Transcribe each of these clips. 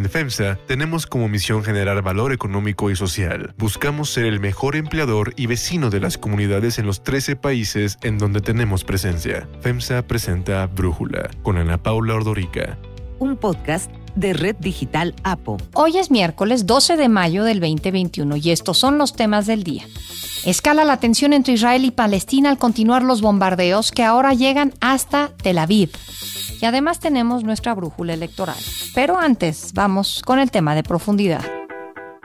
En FEMSA tenemos como misión generar valor económico y social. Buscamos ser el mejor empleador y vecino de las comunidades en los 13 países en donde tenemos presencia. FEMSA presenta Brújula con Ana Paula Ordorica. Un podcast de Red Digital APO. Hoy es miércoles 12 de mayo del 2021 y estos son los temas del día. Escala la tensión entre Israel y Palestina al continuar los bombardeos que ahora llegan hasta Tel Aviv. Y además tenemos nuestra brújula electoral. Pero antes, vamos con el tema de profundidad.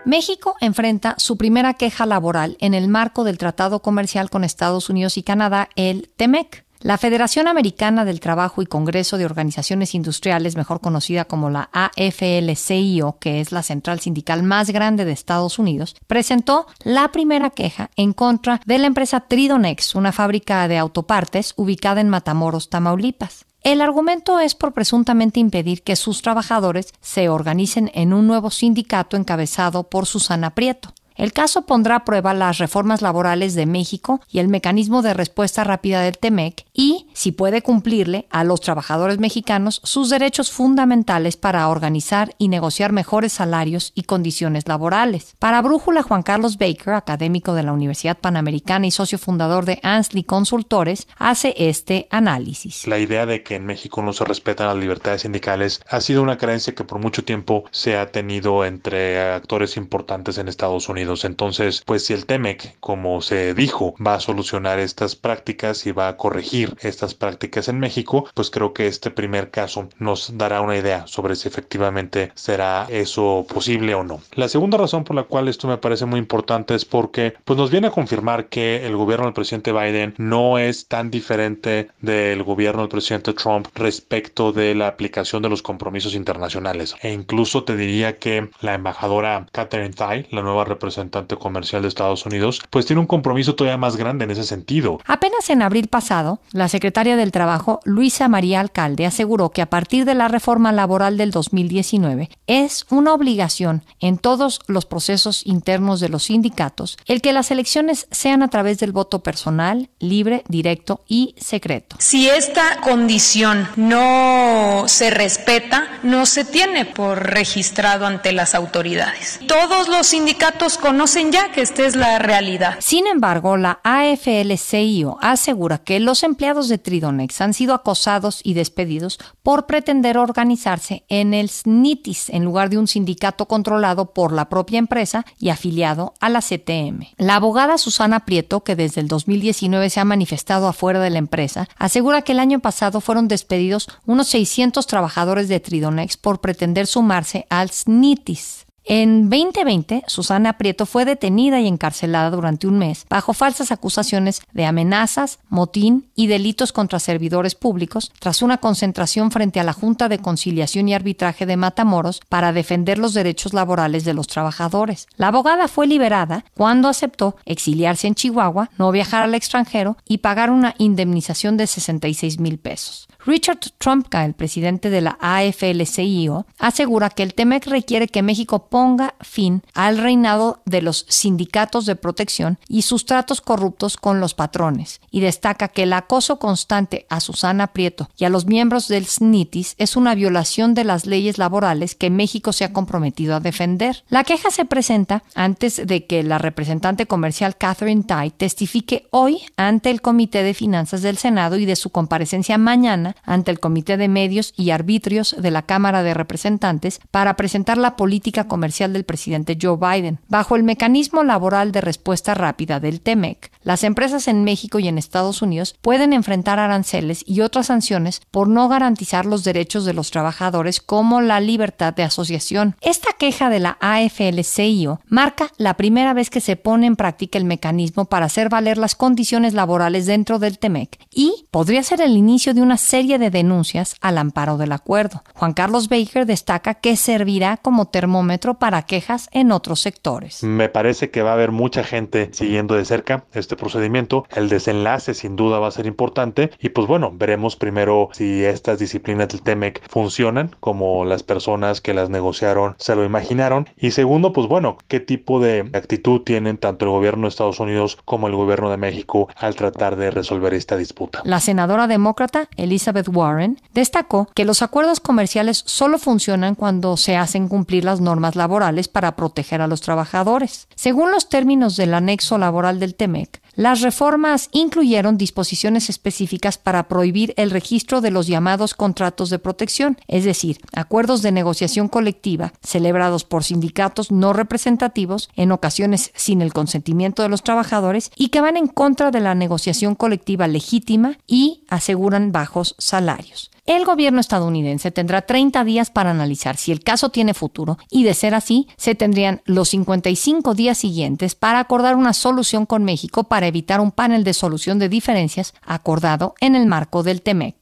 México enfrenta su primera queja laboral en el marco del Tratado Comercial con Estados Unidos y Canadá, el TEMEC. La Federación Americana del Trabajo y Congreso de Organizaciones Industriales, mejor conocida como la AFL-CIO, que es la central sindical más grande de Estados Unidos, presentó la primera queja en contra de la empresa Tridonex, una fábrica de autopartes ubicada en Matamoros, Tamaulipas. El argumento es por presuntamente impedir que sus trabajadores se organicen en un nuevo sindicato encabezado por Susana Prieto. El caso pondrá a prueba las reformas laborales de México y el mecanismo de respuesta rápida del TEMEC y, si puede cumplirle a los trabajadores mexicanos sus derechos fundamentales para organizar y negociar mejores salarios y condiciones laborales. Para Brújula, Juan Carlos Baker, académico de la Universidad Panamericana y socio fundador de Ansley Consultores, hace este análisis. La idea de que en México no se respetan las libertades sindicales ha sido una creencia que por mucho tiempo se ha tenido entre actores importantes en Estados Unidos entonces, pues si el TEMEC, como se dijo, va a solucionar estas prácticas y va a corregir estas prácticas en México, pues creo que este primer caso nos dará una idea sobre si efectivamente será eso posible o no. La segunda razón por la cual esto me parece muy importante es porque pues nos viene a confirmar que el gobierno del presidente Biden no es tan diferente del gobierno del presidente Trump respecto de la aplicación de los compromisos internacionales. E incluso te diría que la embajadora Catherine Tai, la nueva representante representante comercial de Estados Unidos, pues tiene un compromiso todavía más grande en ese sentido. Apenas en abril pasado, la secretaria del Trabajo, Luisa María Alcalde, aseguró que a partir de la reforma laboral del 2019 es una obligación en todos los procesos internos de los sindicatos el que las elecciones sean a través del voto personal, libre, directo y secreto. Si esta condición no se respeta, no se tiene por registrado ante las autoridades. Todos los sindicatos conocen ya que esta es la realidad. Sin embargo, la AFL-CIO asegura que los empleados de Tridonex han sido acosados y despedidos por pretender organizarse en el SNITIS en lugar de un sindicato controlado por la propia empresa y afiliado a la CTM. La abogada Susana Prieto, que desde el 2019 se ha manifestado afuera de la empresa, asegura que el año pasado fueron despedidos unos 600 trabajadores de Tridonex por pretender sumarse al SNITIS. En 2020, Susana Prieto fue detenida y encarcelada durante un mes bajo falsas acusaciones de amenazas, motín y delitos contra servidores públicos tras una concentración frente a la Junta de Conciliación y Arbitraje de Matamoros para defender los derechos laborales de los trabajadores. La abogada fue liberada cuando aceptó exiliarse en Chihuahua, no viajar al extranjero y pagar una indemnización de 66 mil pesos. Richard Trumpka, el presidente de la AFL-CIO, asegura que el TEMEC requiere que México ponga fin al reinado de los sindicatos de protección y sus tratos corruptos con los patrones, y destaca que el acoso constante a Susana Prieto y a los miembros del SNITIS es una violación de las leyes laborales que México se ha comprometido a defender. La queja se presenta antes de que la representante comercial Catherine Tai testifique hoy ante el Comité de Finanzas del Senado y de su comparecencia mañana ante el Comité de Medios y Arbitrios de la Cámara de Representantes para presentar la política comercial del presidente Joe Biden. Bajo el mecanismo laboral de respuesta rápida del TEMEC, las empresas en México y en Estados Unidos pueden enfrentar aranceles y otras sanciones por no garantizar los derechos de los trabajadores como la libertad de asociación. Esta queja de la AFL-CIO marca la primera vez que se pone en práctica el mecanismo para hacer valer las condiciones laborales dentro del TEMEC y podría ser el inicio de una serie de denuncias al amparo del acuerdo. Juan Carlos Baker destaca que servirá como termómetro para quejas en otros sectores. Me parece que va a haber mucha gente siguiendo de cerca este procedimiento. El desenlace sin duda va a ser importante y pues bueno, veremos primero si estas disciplinas del TEMEC funcionan como las personas que las negociaron se lo imaginaron y segundo, pues bueno, qué tipo de actitud tienen tanto el gobierno de Estados Unidos como el gobierno de México al tratar de resolver esta disputa. La senadora demócrata Elizabeth Warren, destacó que los acuerdos comerciales solo funcionan cuando se hacen cumplir las normas laborales para proteger a los trabajadores. Según los términos del anexo laboral del TEMEC, las reformas incluyeron disposiciones específicas para prohibir el registro de los llamados contratos de protección, es decir, acuerdos de negociación colectiva celebrados por sindicatos no representativos, en ocasiones sin el consentimiento de los trabajadores, y que van en contra de la negociación colectiva legítima y aseguran bajos salarios. El gobierno estadounidense tendrá 30 días para analizar si el caso tiene futuro y, de ser así, se tendrían los 55 días siguientes para acordar una solución con México para evitar un panel de solución de diferencias acordado en el marco del TEMEC.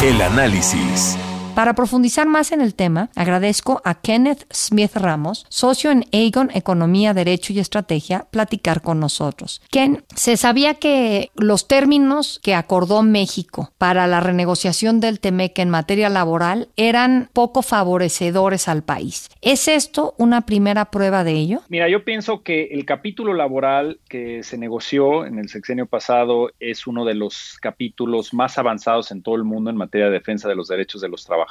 El análisis. Para profundizar más en el tema, agradezco a Kenneth Smith Ramos, socio en Aegon Economía, Derecho y Estrategia, platicar con nosotros. Ken, se sabía que los términos que acordó México para la renegociación del TEMEC en materia laboral eran poco favorecedores al país. ¿Es esto una primera prueba de ello? Mira, yo pienso que el capítulo laboral que se negoció en el sexenio pasado es uno de los capítulos más avanzados en todo el mundo en materia de defensa de los derechos de los trabajadores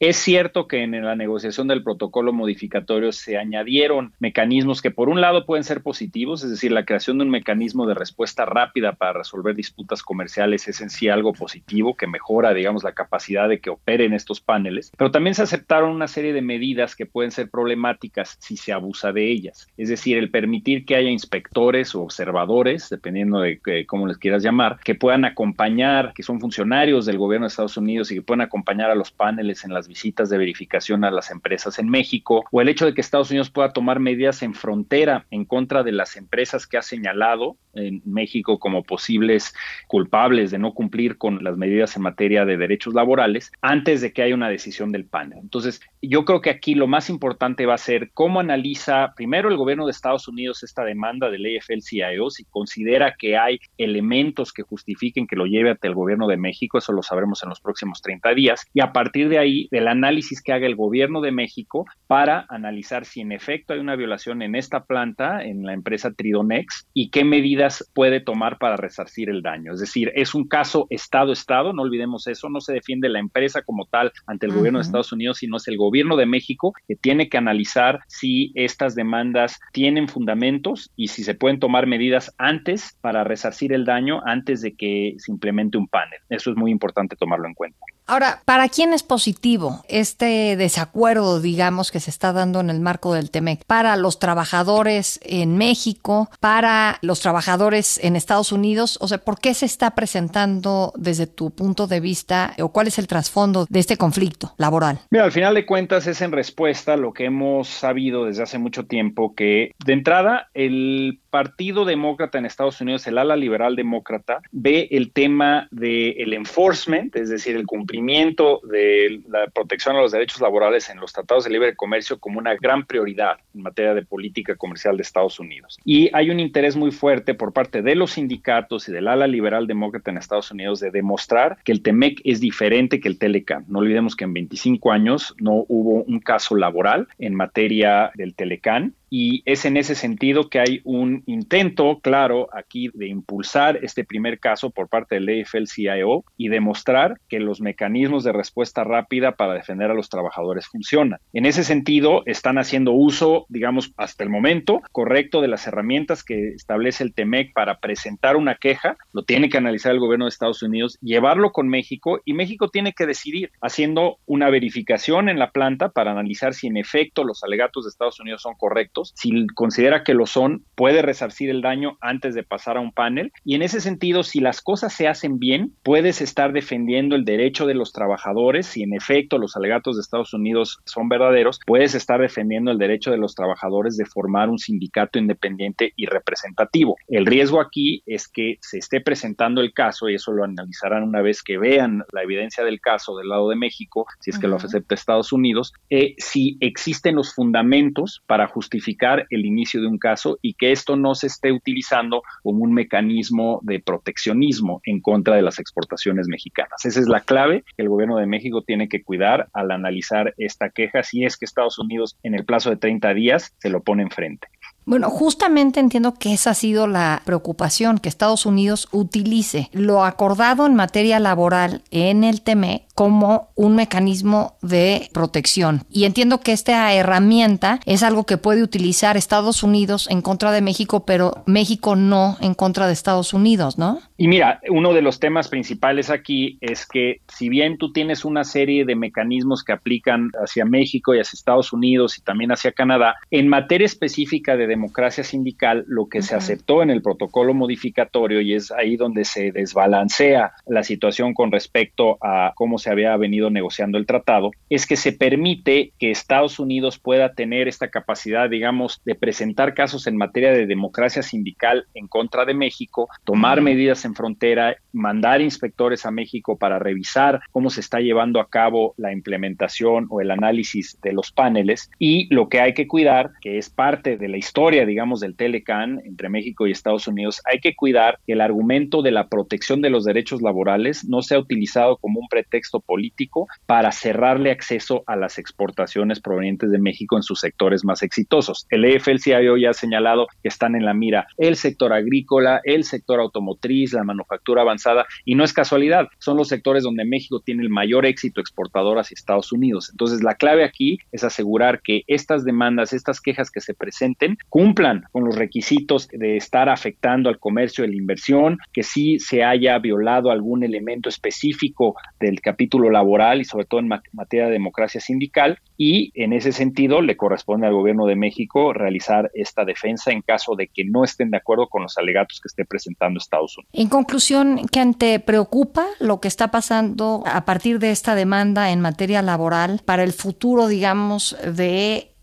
Es cierto que en la negociación del protocolo modificatorio se añadieron mecanismos que por un lado pueden ser positivos, es decir, la creación de un mecanismo de respuesta rápida para resolver disputas comerciales es en sí algo positivo que mejora, digamos, la capacidad de que operen estos paneles, pero también se aceptaron una serie de medidas que pueden ser problemáticas si se abusa de ellas, es decir, el permitir que haya inspectores o observadores, dependiendo de cómo les quieras llamar, que puedan acompañar, que son funcionarios del gobierno de Estados Unidos y que puedan acompañar a los paneles en las visitas de verificación a las empresas en México, o el hecho de que Estados Unidos pueda tomar medidas en frontera en contra de las empresas que ha señalado en México como posibles culpables de no cumplir con las medidas en materia de derechos laborales antes de que haya una decisión del panel. Entonces, yo creo que aquí lo más importante va a ser cómo analiza primero el gobierno de Estados Unidos esta demanda del AFL-CIO, si considera que hay elementos que justifiquen que lo lleve ante el gobierno de México, eso lo sabremos en los próximos 30 días, y a partir partir de ahí, del análisis que haga el gobierno de México para analizar si en efecto hay una violación en esta planta, en la empresa Tridonex, y qué medidas puede tomar para resarcir el daño. Es decir, es un caso Estado-Estado, no olvidemos eso, no se defiende la empresa como tal ante el gobierno de Estados Unidos, sino es el gobierno de México que tiene que analizar si estas demandas tienen fundamentos y si se pueden tomar medidas antes para resarcir el daño antes de que se implemente un panel. Eso es muy importante tomarlo en cuenta. Ahora, ¿para quién es positivo este desacuerdo, digamos, que se está dando en el marco del TEMEC? ¿Para los trabajadores en México? ¿Para los trabajadores en Estados Unidos? O sea, ¿por qué se está presentando desde tu punto de vista o cuál es el trasfondo de este conflicto laboral? Mira, al final de cuentas es en respuesta a lo que hemos sabido desde hace mucho tiempo que de entrada el Partido Demócrata en Estados Unidos, el ala liberal demócrata, ve el tema del enforcement, es decir, el cumplimiento de la protección a los derechos laborales en los tratados de libre comercio como una gran prioridad en materia de política comercial de Estados Unidos. Y hay un interés muy fuerte por parte de los sindicatos y del ala liberal demócrata en Estados Unidos de demostrar que el TEMEC es diferente que el Telecam. No olvidemos que en 25 años no hubo un caso laboral en materia del Telecam y es en ese sentido que hay un intento claro aquí de impulsar este primer caso por parte del AFL-CIO y demostrar que los mecanismos de respuesta rápida para defender a los trabajadores funcionan. En ese sentido, están haciendo uso, digamos, hasta el momento correcto de las herramientas que establece el TEMEC para presentar una queja, lo tiene que analizar el gobierno de Estados Unidos, llevarlo con México y México tiene que decidir haciendo una verificación en la planta para analizar si en efecto los alegatos de Estados Unidos son correctos si considera que lo son, puede resarcir el daño antes de pasar a un panel. Y en ese sentido, si las cosas se hacen bien, puedes estar defendiendo el derecho de los trabajadores. Si en efecto los alegatos de Estados Unidos son verdaderos, puedes estar defendiendo el derecho de los trabajadores de formar un sindicato independiente y representativo. El riesgo aquí es que se esté presentando el caso, y eso lo analizarán una vez que vean la evidencia del caso del lado de México, si es que lo acepta Estados Unidos, eh, si existen los fundamentos para justificar el inicio de un caso y que esto no se esté utilizando como un mecanismo de proteccionismo en contra de las exportaciones mexicanas. Esa es la clave que el gobierno de México tiene que cuidar al analizar esta queja si es que Estados Unidos en el plazo de 30 días se lo pone enfrente. Bueno, justamente entiendo que esa ha sido la preocupación, que Estados Unidos utilice lo acordado en materia laboral en el TME como un mecanismo de protección. Y entiendo que esta herramienta es algo que puede utilizar Estados Unidos en contra de México, pero México no en contra de Estados Unidos, ¿no? Y mira, uno de los temas principales aquí es que si bien tú tienes una serie de mecanismos que aplican hacia México y hacia Estados Unidos y también hacia Canadá, en materia específica de democracia sindical, lo que se aceptó en el protocolo modificatorio y es ahí donde se desbalancea la situación con respecto a cómo se había venido negociando el tratado, es que se permite que Estados Unidos pueda tener esta capacidad, digamos, de presentar casos en materia de democracia sindical en contra de México, tomar medidas en frontera, mandar inspectores a México para revisar cómo se está llevando a cabo la implementación o el análisis de los paneles y lo que hay que cuidar, que es parte de la historia, digamos, del Telecan entre México y Estados Unidos, hay que cuidar que el argumento de la protección de los derechos laborales no sea utilizado como un pretexto político para cerrarle acceso a las exportaciones provenientes de México en sus sectores más exitosos. El EFL-CIO ya ha señalado que están en la mira el sector agrícola, el sector automotriz, la manufactura avanzada, y no es casualidad, son los sectores donde México tiene el mayor éxito exportador hacia Estados Unidos. Entonces, la clave aquí es asegurar que estas demandas, estas quejas que se presenten, cumplan con los requisitos de estar afectando al comercio y la inversión, que sí se haya violado algún elemento específico del capítulo laboral y sobre todo en materia de democracia sindical, y en ese sentido le corresponde al gobierno de México realizar esta defensa en caso de que no estén de acuerdo con los alegatos que esté presentando Estados Unidos. En conclusión, ¿qué te preocupa lo que está pasando a partir de esta demanda en materia laboral para el futuro, digamos, de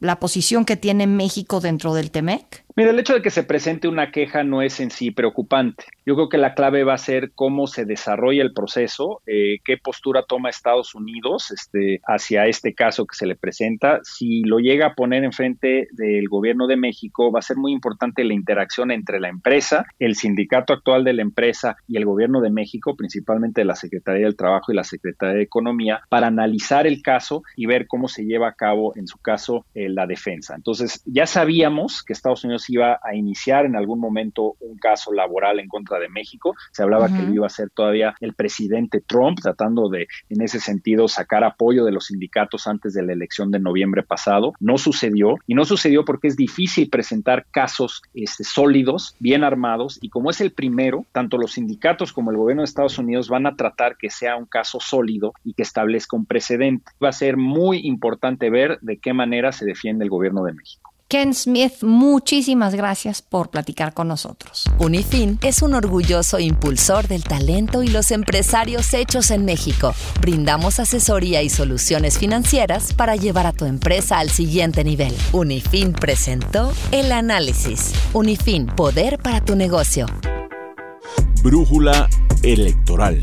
la posición que tiene México dentro del TEMEC? Mira, el hecho de que se presente una queja no es en sí preocupante. Yo creo que la clave va a ser cómo se desarrolla el proceso, eh, qué postura toma Estados Unidos este, hacia este caso que se le presenta. Si lo llega a poner enfrente del gobierno de México, va a ser muy importante la interacción entre la empresa, el sindicato actual de la empresa y el gobierno de México, principalmente la Secretaría del Trabajo y la Secretaría de Economía, para analizar el caso y ver cómo se lleva a cabo, en su caso, eh, la defensa. Entonces, ya sabíamos que Estados Unidos iba a iniciar en algún momento un caso laboral en contra de México. Se hablaba que iba a ser todavía el presidente Trump, tratando de, en ese sentido, sacar apoyo de los sindicatos antes de la elección de noviembre pasado. No sucedió y no sucedió porque es difícil presentar casos este, sólidos, bien armados y como es el primero, tanto los sindicatos como el gobierno de Estados Unidos van a tratar que sea un caso sólido y que establezca un precedente. Va a ser muy importante ver de qué manera se defiende el gobierno de México. Ken Smith, muchísimas gracias por platicar con nosotros. Unifin es un orgulloso impulsor del talento y los empresarios hechos en México. Brindamos asesoría y soluciones financieras para llevar a tu empresa al siguiente nivel. Unifin presentó el análisis. Unifin, poder para tu negocio. Brújula electoral.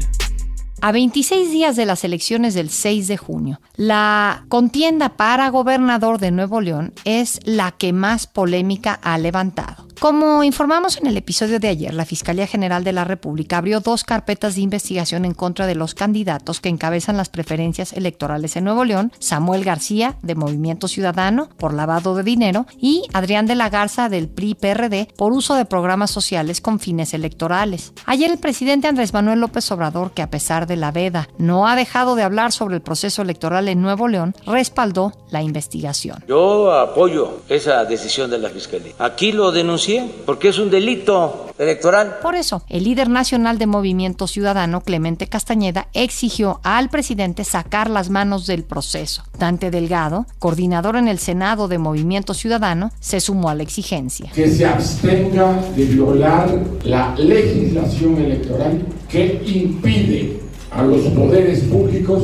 A 26 días de las elecciones del 6 de junio, la contienda para gobernador de Nuevo León es la que más polémica ha levantado. Como informamos en el episodio de ayer, la Fiscalía General de la República abrió dos carpetas de investigación en contra de los candidatos que encabezan las preferencias electorales en Nuevo León, Samuel García, de Movimiento Ciudadano, por lavado de dinero, y Adrián de la Garza, del PRI-PRD, por uso de programas sociales con fines electorales. Ayer el presidente Andrés Manuel López Obrador, que a pesar de la veda no ha dejado de hablar sobre el proceso electoral en Nuevo León, respaldó la investigación. Yo apoyo esa decisión de la Fiscalía. Aquí lo denuncié porque es un delito electoral. Por eso, el líder nacional de Movimiento Ciudadano, Clemente Castañeda, exigió al presidente sacar las manos del proceso. Dante Delgado, coordinador en el Senado de Movimiento Ciudadano, se sumó a la exigencia. Que se abstenga de violar la legislación electoral que impide a los poderes públicos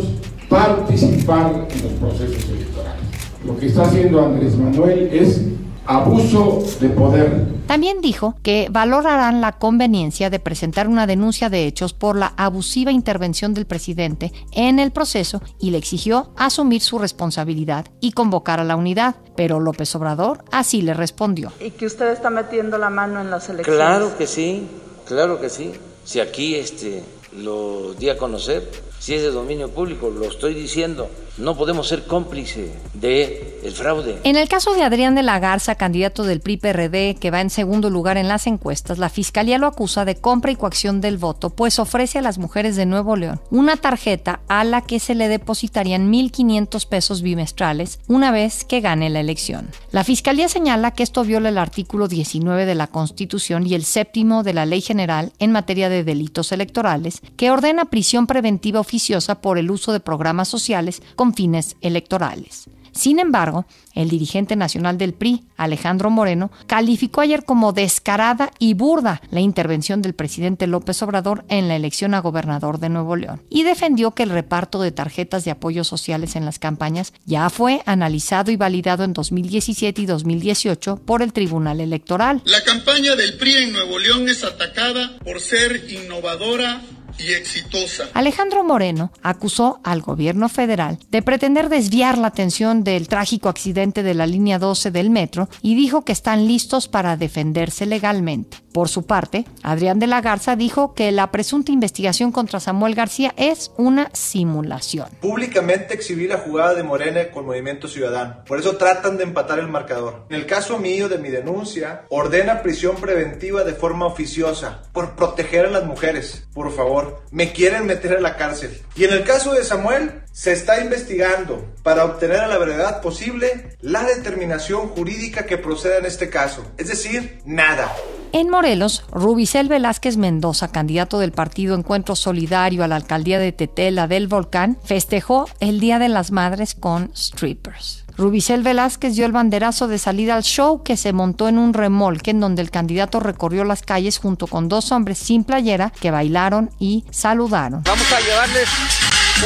participar en los procesos electorales. Lo que está haciendo Andrés Manuel es abuso de poder. También dijo que valorarán la conveniencia de presentar una denuncia de hechos por la abusiva intervención del presidente en el proceso y le exigió asumir su responsabilidad y convocar a la unidad. Pero López Obrador así le respondió. ¿Y que usted está metiendo la mano en las elecciones? Claro que sí, claro que sí. Si aquí este, lo di a conocer, si es de dominio público, lo estoy diciendo, no podemos ser cómplice de el fraude. En el caso de Adrián de la Garza, candidato del PRI-PRD, que va en segundo lugar en las encuestas, la fiscalía lo acusa de compra y coacción del voto, pues ofrece a las mujeres de Nuevo León una tarjeta a la que se le depositarían 1.500 pesos bimestrales una vez que gane la elección. La fiscalía señala que esto viola el artículo 19 de la Constitución y el séptimo de la Ley General en materia de delitos electorales, que ordena prisión preventiva oficiosa por el uso de programas sociales con fines electorales. Sin embargo, el dirigente nacional del PRI, Alejandro Moreno, calificó ayer como descarada y burda la intervención del presidente López Obrador en la elección a gobernador de Nuevo León y defendió que el reparto de tarjetas de apoyo sociales en las campañas ya fue analizado y validado en 2017 y 2018 por el Tribunal Electoral. La campaña del PRI en Nuevo León es atacada por ser innovadora y exitosa. Alejandro Moreno acusó al gobierno federal de pretender desviar la atención del trágico accidente de la línea 12 del metro y dijo que están listos para defenderse legalmente. Por su parte, Adrián de la Garza dijo que la presunta investigación contra Samuel García es una simulación. Públicamente exhibir la jugada de Morena con Movimiento Ciudadano. Por eso tratan de empatar el marcador. En el caso mío de mi denuncia, ordena prisión preventiva de forma oficiosa por proteger a las mujeres. Por favor, me quieren meter a la cárcel. Y en el caso de Samuel, se está investigando para obtener a la verdad posible la determinación jurídica que proceda en este caso. Es decir, nada. En Morelos, Rubicel Velázquez Mendoza, candidato del partido Encuentro Solidario a la alcaldía de Tetela del Volcán, festejó el Día de las Madres con strippers. Rubicel Velázquez dio el banderazo de salida al show que se montó en un remolque en donde el candidato recorrió las calles junto con dos hombres sin playera que bailaron y saludaron. Vamos a llevarles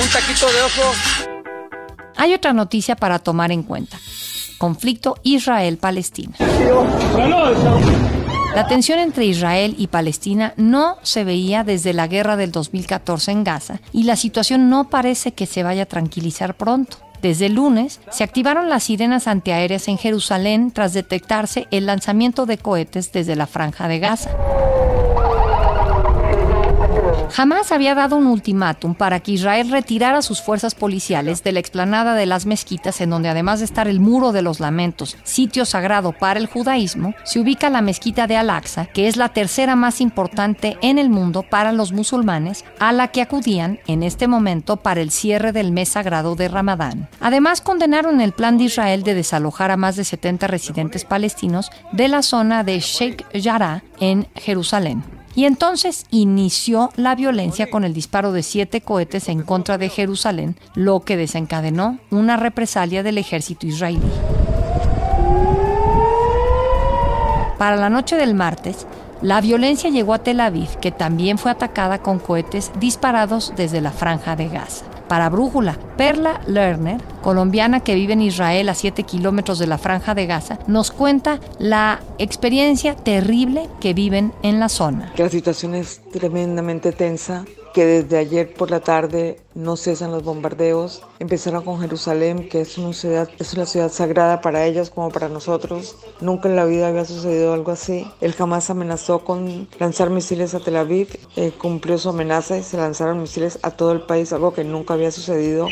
un taquito de ojo. Hay otra noticia para tomar en cuenta. Conflicto Israel-Palestina. La tensión entre Israel y Palestina no se veía desde la guerra del 2014 en Gaza y la situación no parece que se vaya a tranquilizar pronto. Desde lunes se activaron las sirenas antiaéreas en Jerusalén tras detectarse el lanzamiento de cohetes desde la franja de Gaza. Jamás había dado un ultimátum para que Israel retirara sus fuerzas policiales de la explanada de las mezquitas, en donde además de estar el Muro de los Lamentos, sitio sagrado para el judaísmo, se ubica la mezquita de Al-Aqsa, que es la tercera más importante en el mundo para los musulmanes, a la que acudían en este momento para el cierre del mes sagrado de Ramadán. Además, condenaron el plan de Israel de desalojar a más de 70 residentes palestinos de la zona de Sheikh Jarrah en Jerusalén. Y entonces inició la violencia con el disparo de siete cohetes en contra de Jerusalén, lo que desencadenó una represalia del ejército israelí. Para la noche del martes, la violencia llegó a Tel Aviv, que también fue atacada con cohetes disparados desde la franja de Gaza para Brújula. Perla Lerner, colombiana que vive en Israel a 7 kilómetros de la franja de Gaza, nos cuenta la experiencia terrible que viven en la zona. La situación es tremendamente tensa que desde ayer por la tarde no cesan los bombardeos. Empezaron con Jerusalén, que es una ciudad, es una ciudad sagrada para ellos como para nosotros. Nunca en la vida había sucedido algo así. El Hamas amenazó con lanzar misiles a Tel Aviv, eh, cumplió su amenaza y se lanzaron misiles a todo el país, algo que nunca había sucedido.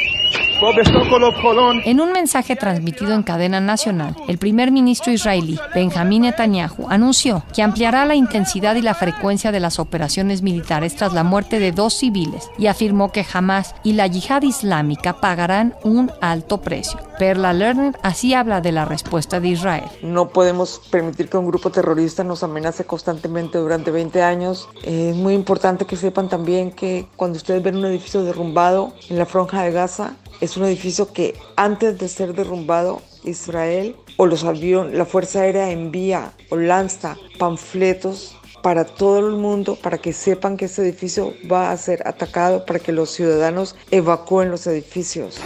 En un mensaje transmitido en cadena nacional, el primer ministro israelí, Benjamín Netanyahu, anunció que ampliará la intensidad y la frecuencia de las operaciones militares tras la muerte de dos civiles y afirmó que Hamas y la yihad islámica pagarán un alto precio. Perla Lerner así habla de la respuesta de Israel. No podemos permitir que un grupo terrorista nos amenace constantemente durante 20 años. Es muy importante que sepan también que cuando ustedes ven un edificio derrumbado en la franja de Gaza, es un edificio que antes de ser derrumbado, Israel o los aviones, la Fuerza Aérea envía o lanza panfletos para todo el mundo, para que sepan que ese edificio va a ser atacado, para que los ciudadanos evacúen los edificios.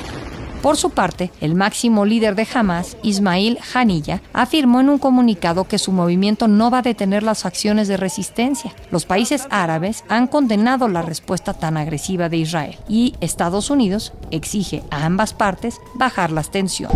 Por su parte, el máximo líder de Hamas, Ismail Hanilla, afirmó en un comunicado que su movimiento no va a detener las acciones de resistencia. Los países árabes han condenado la respuesta tan agresiva de Israel y Estados Unidos exige a ambas partes bajar las tensiones.